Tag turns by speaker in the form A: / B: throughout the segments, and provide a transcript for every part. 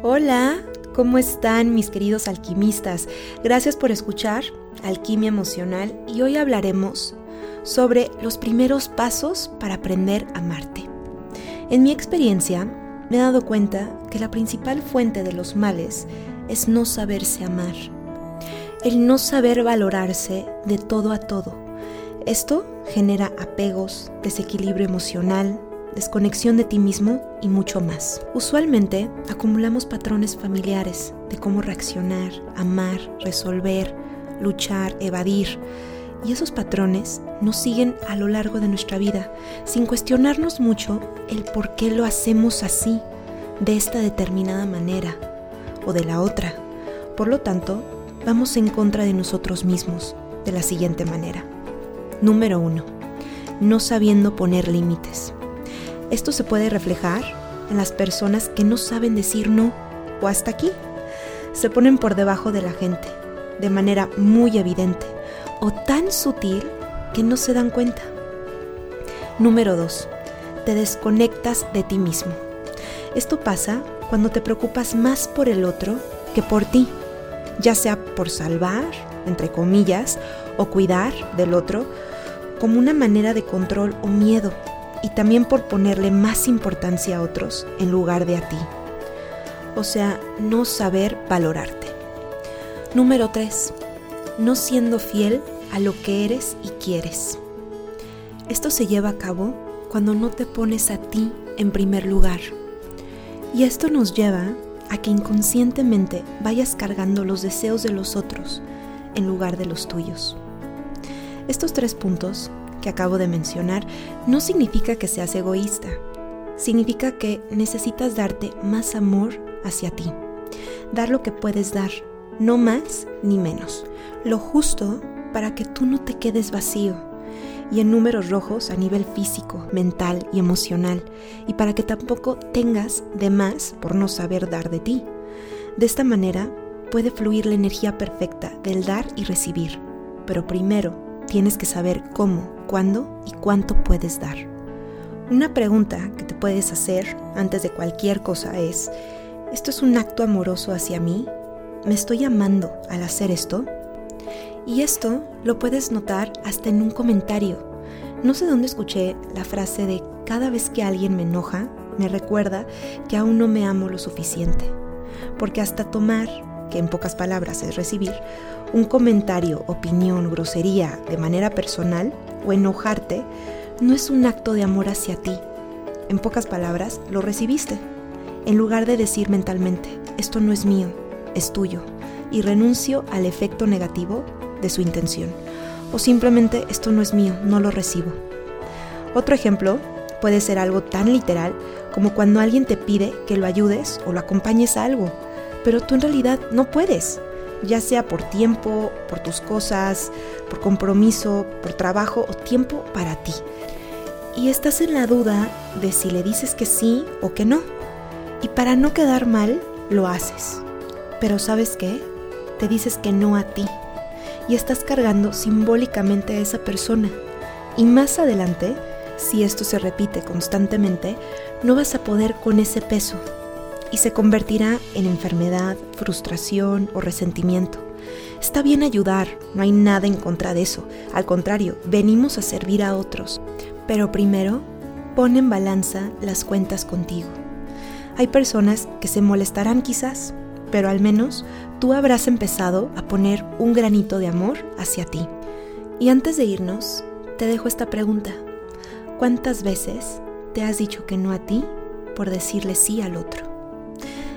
A: Hola, ¿cómo están mis queridos alquimistas? Gracias por escuchar Alquimia Emocional y hoy hablaremos sobre los primeros pasos para aprender a amarte. En mi experiencia, me he dado cuenta que la principal fuente de los males es no saberse amar, el no saber valorarse de todo a todo. Esto genera apegos, desequilibrio emocional, desconexión de ti mismo y mucho más. Usualmente acumulamos patrones familiares de cómo reaccionar, amar, resolver, luchar, evadir. Y esos patrones nos siguen a lo largo de nuestra vida, sin cuestionarnos mucho el por qué lo hacemos así, de esta determinada manera o de la otra. Por lo tanto, vamos en contra de nosotros mismos de la siguiente manera. Número 1. No sabiendo poner límites. Esto se puede reflejar en las personas que no saben decir no o hasta aquí. Se ponen por debajo de la gente, de manera muy evidente o tan sutil que no se dan cuenta. Número 2. Te desconectas de ti mismo. Esto pasa cuando te preocupas más por el otro que por ti, ya sea por salvar, entre comillas, o cuidar del otro, como una manera de control o miedo y también por ponerle más importancia a otros en lugar de a ti. O sea, no saber valorarte. Número 3. No siendo fiel a lo que eres y quieres. Esto se lleva a cabo cuando no te pones a ti en primer lugar. Y esto nos lleva a que inconscientemente vayas cargando los deseos de los otros en lugar de los tuyos. Estos tres puntos que acabo de mencionar no significa que seas egoísta. Significa que necesitas darte más amor hacia ti. Dar lo que puedes dar, no más ni menos. Lo justo para que tú no te quedes vacío y en números rojos a nivel físico, mental y emocional, y para que tampoco tengas de más por no saber dar de ti. De esta manera puede fluir la energía perfecta del dar y recibir, pero primero tienes que saber cómo cuándo y cuánto puedes dar. Una pregunta que te puedes hacer antes de cualquier cosa es, ¿esto es un acto amoroso hacia mí? ¿Me estoy amando al hacer esto? Y esto lo puedes notar hasta en un comentario. No sé dónde escuché la frase de cada vez que alguien me enoja, me recuerda que aún no me amo lo suficiente. Porque hasta tomar, que en pocas palabras es recibir, un comentario, opinión, grosería de manera personal o enojarte no es un acto de amor hacia ti. En pocas palabras, lo recibiste, en lugar de decir mentalmente, esto no es mío, es tuyo, y renuncio al efecto negativo de su intención. O simplemente, esto no es mío, no lo recibo. Otro ejemplo puede ser algo tan literal como cuando alguien te pide que lo ayudes o lo acompañes a algo, pero tú en realidad no puedes ya sea por tiempo, por tus cosas, por compromiso, por trabajo o tiempo para ti. Y estás en la duda de si le dices que sí o que no. Y para no quedar mal, lo haces. Pero ¿sabes qué? Te dices que no a ti. Y estás cargando simbólicamente a esa persona. Y más adelante, si esto se repite constantemente, no vas a poder con ese peso y se convertirá en enfermedad, frustración o resentimiento. Está bien ayudar, no hay nada en contra de eso. Al contrario, venimos a servir a otros. Pero primero, pon en balanza las cuentas contigo. Hay personas que se molestarán quizás, pero al menos tú habrás empezado a poner un granito de amor hacia ti. Y antes de irnos, te dejo esta pregunta. ¿Cuántas veces te has dicho que no a ti por decirle sí al otro?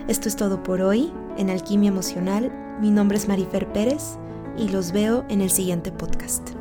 A: Esto es todo por hoy en Alquimia Emocional. Mi nombre es Marifer Pérez y los veo en el siguiente podcast.